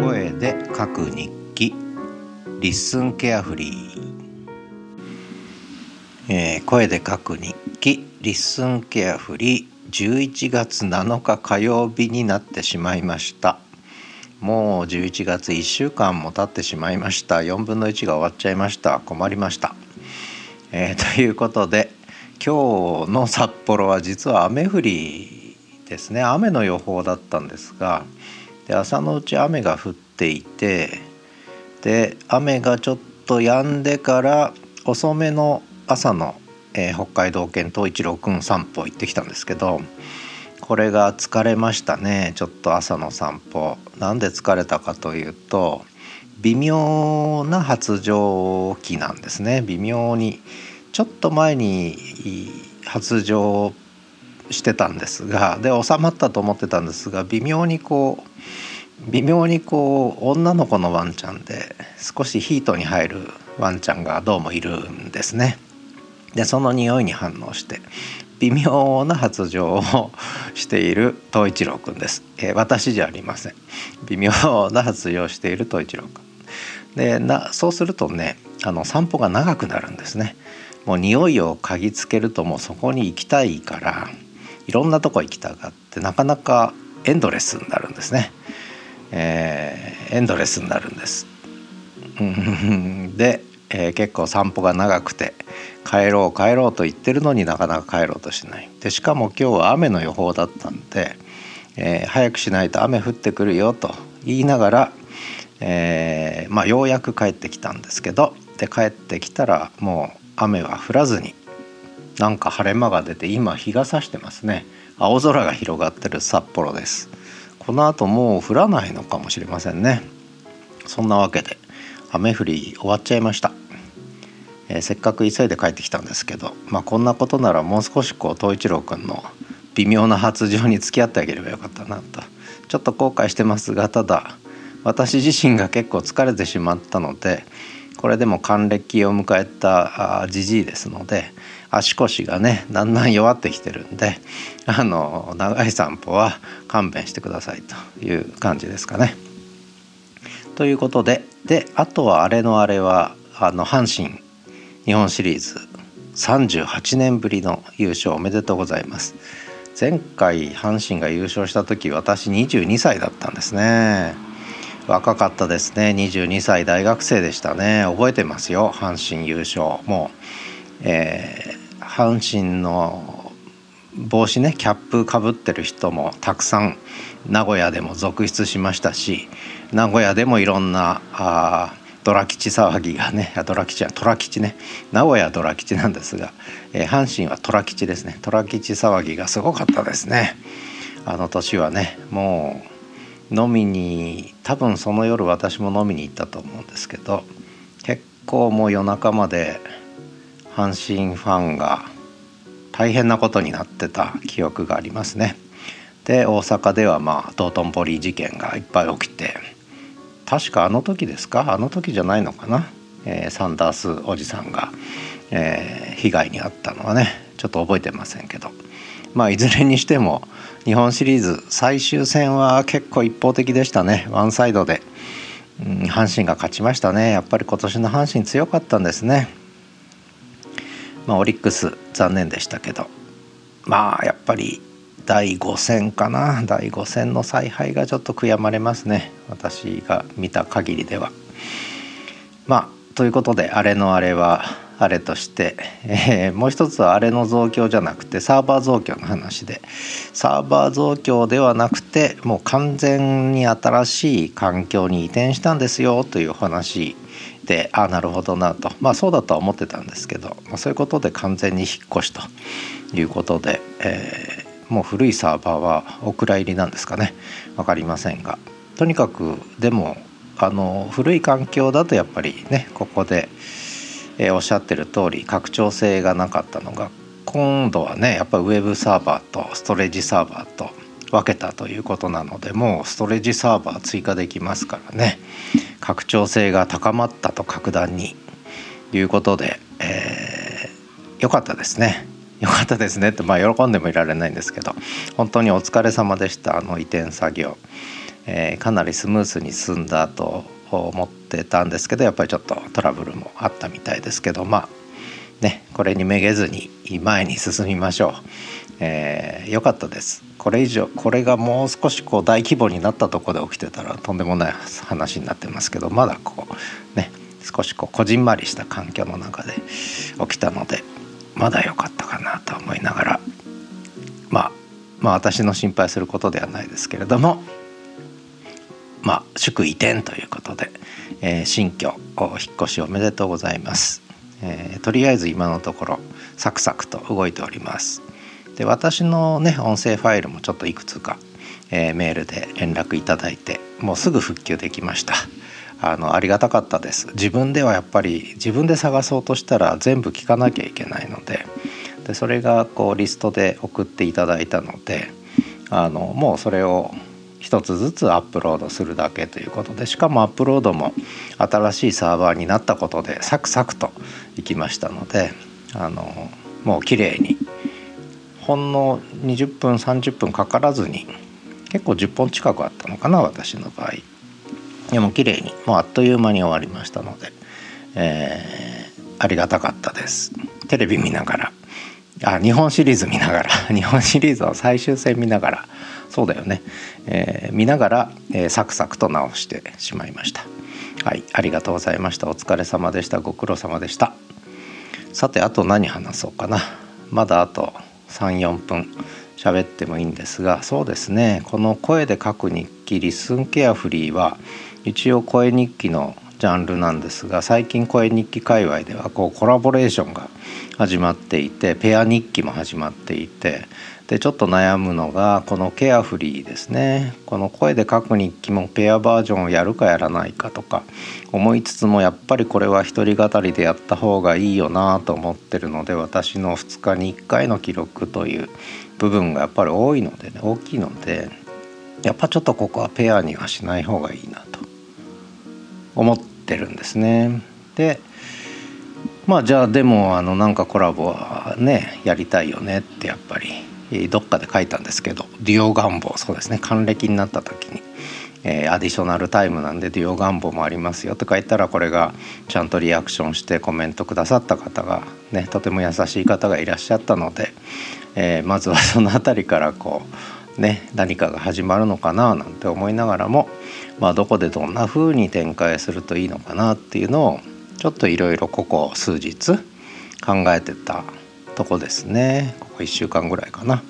声で書く日記 LISTEN carefree、えー、声で書く日記 LISTEN carefree。11月7日火曜日になってしまいました。もう11月1週間も経ってしまいました。4分の1が終わっちゃいました。困りました、えー、ということで今日の札幌は実は雨降りですね。雨の予報だったんですがで朝のうち雨が降っていてで雨がちょっと止んでから遅めの朝の、えー、北海道犬東一郎くん散歩行ってきたんですけどこれが疲れましたね。ちょっと朝の散歩。なんで疲れたかというと微妙な発情期なんですね。微妙にちょっと前に発情してたんですがで収まったと思ってたんですが微妙にこう微妙にこう女の子のワンちゃんで少しヒートに入るワンちゃんがどうもいるんですね。でその匂いに反応して微妙な発情をしている東一郎くんです、えー、私じゃありません。微妙な発情をしている東一郎くん。でなそうするとねあの散歩が長くなるんですね。もう匂いを嗅ぎつけるともうそこに行きたいからいろんなとこ行きたがってなかなかエンドレスになるんですね、えー、エンドレスになるんです。で、えー、結構散歩が長くて帰ろう帰ろうと言ってるのになかなか帰ろうとしない。でしかも今日は雨の予報だったんで、えー、早くしないと雨降ってくるよと言いながら、えー、まあ、ようやく帰ってきたんですけどで帰ってきたらもう雨は降らずになんか晴れ間が出て今日が差してますね。青空が広がってる札幌です。この後もう降らないのかもしれませんね。そんなわけで雨降り終わっちゃいました。えー、せっかく急いで帰ってきたんですけど、まあ、こんなことならもう少しこう東一郎くんの微妙な発情に付き合ってあげればよかったなと。ちょっと後悔してますがただ私自身が結構疲れてしまったのでこれでも還暦を迎えたじじいですので足腰がねだんだん弱ってきてるんであの長い散歩は勘弁してくださいという感じですかね。ということでであとはあれのあれはあの阪神日本シリーズ38年ぶりの優勝おめでとうございます。前回阪神が優勝した時私22歳だったんですね。若かったですね。22歳大学生でしたね。覚えてますよ阪神優勝。もう、え、阪神の帽子ねキャップかぶってる人もたくさん名古屋でも続出しましたし名古屋でもいろんなあドラ吉騒ぎがねドラ吉は虎吉ね。名古屋ドラ吉なんですが、えー、阪神は虎吉ですね。虎吉騒ぎがすごかったですね。あの年はねもう飲みに多分その夜私も飲みに行ったと思うんですけど結構もう夜中まで阪神ファンが大変なことになってた記憶がありますね。で大阪ではまあ道頓堀事件がいっぱい起きて確かあの時ですか？あの時じゃないのかな、えー、サンダースおじさんが、えー、被害に遭ったのはね。ちょっと覚えてませんけど。まあいずれにしても日本シリーズ最終戦は結構一方的でしたね。ワンサイドで、うん、阪神が勝ちましたね。やっぱり今年の阪神強かったんですね。まあオリックス残念でしたけど。まあやっぱり第5戦かな。第5戦の采配がちょっと悔やまれますね。私が見た限りでは。まあということであれのあれはあれとして、えー、もう一つはあれの増強じゃなくてサーバー増強の話で。サーバー増強ではなくてもう完全に新しい環境に移転したんですよという話でああなるほどなと。まあそうだとは思ってたんですけど、まあ、そういうことで完全に引っ越しということで、えーもう古いサーバーはお蔵入りなんですかね。分かりませんが。とにかくでもあの古い環境だとやっぱりねここで、えー、おっしゃってる通り拡張性がなかったのが今度はねやっぱウェブサーバーとストレージサーバーと分けたということなのでもうストレージサーバー追加できますからね。拡張性が高まったと格段にいうことで、えー、よかったですね。よかったですねってまあ喜んでもいられないんですけど本当にお疲れ様でしたあの移転作業、えー、かなりスムースに進んだと思ってたんですけどやっぱりちょっとトラブルもあったみたいですけどまあねこれにめげずに前に進みましょう。えー、かったですこれ以上これがもう少しこう大規模になったとこで起きてたらとんでもない話になってますけどまだこうね少しこうこじんまりした環境の中で起きたのでまだ良かったかなと思いながらまあまあ私の心配することではないですけれどもまあ祝移転ということで、えー、新居引っ越しおめでとうございます、えー、とりあえず今のところサクサクと動いております。で私のね音声ファイルもちょっといくつか、えー、メールで連絡いただいてもうすぐ復旧できました。あのありがたかったです。自分ではやっぱり自分で探そうとしたら全部聞かなきゃいけないのででそれがこうリストで送っていただいたのであのもうそれを一つずつアップロードするだけということでしかもアップロードも新しいサーバーになったことでサクサクといきましたのであのもう綺麗にほんの20分30分かからずに結構10本近くあったのかな私の場合。でも綺麗にもうあっという間に終わりましたので、えー、ありがたかったです。テレビ見ながら。あ日本シリーズ見ながら。日本シリーズの最終戦見ながら。そうだよね、えー、見ながら、えー、サクサクと直してしまいました。はいありがとうございました。お疲れ様でした。ご苦労様でした。さてあと何話そうかな。まだあと34分喋ってもいいんですがそうですね。この声で書く日記リスンケアフリーは一応声日記のジャンルなんですが最近声日記界隈ではこうコラボレーションが始まっていてペア日記も始まっていてでちょっと悩むのがこのケアフリーですねこの声で書く日記もペアバージョンをやるかやらないかとか思いつつもやっぱりこれは一人語りでやった方がいいよなと思ってるので私の2日に1回の記録という部分がやっぱり多いのでね大きいのでやっぱちょっとここはペアにはしない方がいいなと思ってるんですね。でまあじゃあでもあのなんかコラボはねやりたいよねってやっぱりどっかで書いたんですけどデュオ願望そうですね還暦になった時に、えー、アディショナルタイムなんでデュオ願望もありますよと書いたらこれがちゃんとリアクションしてコメントくださった方がねとても優しい方がいらっしゃったので、えー、まずはその辺りからこうね何かが始まるのかななんて思いながらもまあ、どこでどんな風に展開するといいのかなっていうのをちょっといろいろここ数日考えてたとこですね。1週間ぐらいかな。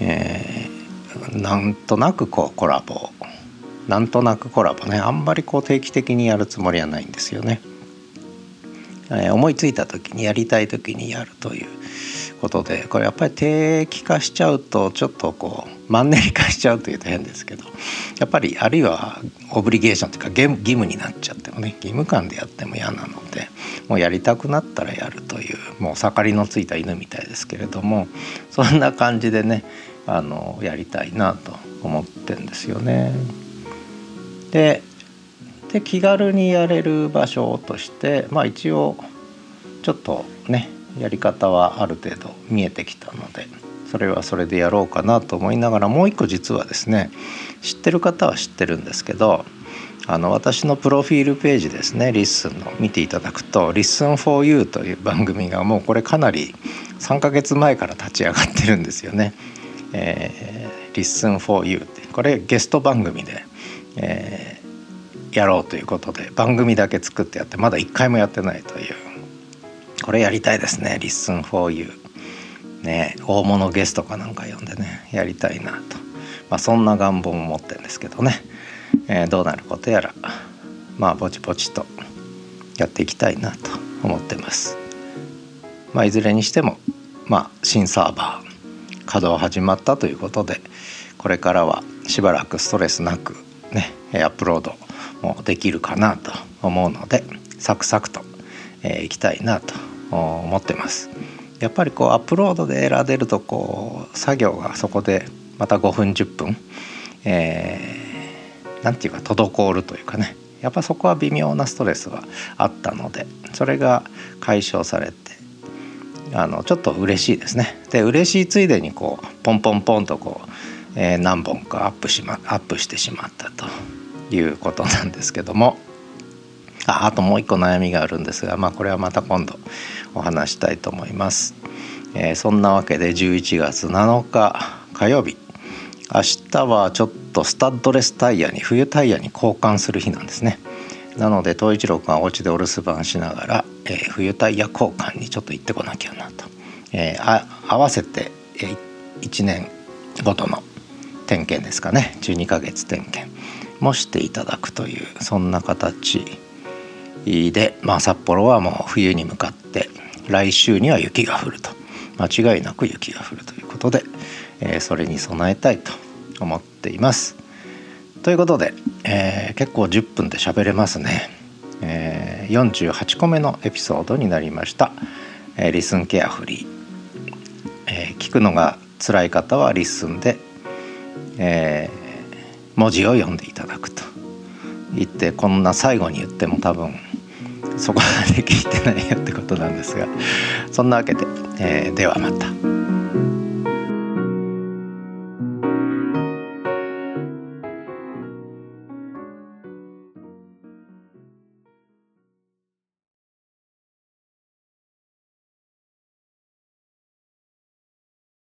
えー、なんとなくこうコラボなんとなくコラボねあんまりこう定期的にやるつもりはないんですよね。えー、思いついた時にやりたい時にやるということでこれやっぱり定期化しちゃうとちょっとこうマンネリ化しちゃうというと変ですけどやっぱりあるいはオブリゲーションというか義務になっちゃってもね義務感でやっても嫌なのでもうやりたくなったらやるというもう盛りのついた犬みたいですけれどもそんな感じでねあのやりたいなと思ってんですよね。でで気軽にやれる場所としてまあ一応ちょっとねやり方はある程度見えてきたのでそれはそれでやろうかなと思いながらもう一個実はですね知ってる方は知ってるんですけどあの私のプロフィールページですね LISTEN の見ていただくと「Listen for You」という番組がもうこれかなり3ヶ月前から立ち上がってるんですよね。えー、Listen for You ってこれゲスト番組で、えー、やろうということで番組だけ作ってやってまだ1回もやってないというこれやりたいですね「Listen for You」ね。大物ゲストかなんか呼んでね。やりたいなと、まあ、そんな願望も持ってるんですけどね、えー、どうなることやら。まあぼちぼちとやっていきたいなと思ってます。まあ、いずれにしても、まあ、新サーバー。稼働始まったということでこれからはしばらくストレスなくねアップロードもできるかなと思うのでサクサクとえー、いきたいなと思ってます。やっぱりこうアップロードでエラー出るとこう作業がそこでまた5分10分、えー、ていうか滞るというかねやっぱそこは微妙なストレスはあったのでそれが解消されてあのちょっと嬉しいですね。で嬉しいついでにこうポンポンポンとこう、えー、何本かアップし、ま、アップしてしまったということなんですけどもああともう一個悩みがあるんですが、まあ、これはまた今度お話したいと思います。えー、そんなわけで11月7日火曜日明日はちょっとスタッドレスタイヤに冬タイヤに交換する日なんですね。なので東一郎君はお家でお留守番しながら、えー、冬タイヤ交換にちょっと行ってこなきゃなと、えー、合わせて、えー、1年ごとの点検ですかね12ヶ月点検もしていただくというそんな形で、まあ、札幌はもう冬に向かって来週には雪が降ると。間違いなく雪が降るということで、えー、それに備えたいと思っています。ということで、えー、結構10分で喋れますね、えー、48個目のエピソードになりました、えー、リスンケアフリー、え、聞くのが辛い方はリスンで、え、文字を読んでいただくと。言ってこんな最後に言っても多分そこまで聞いてないよってことなんですがそんなわけで、えー、ではまた。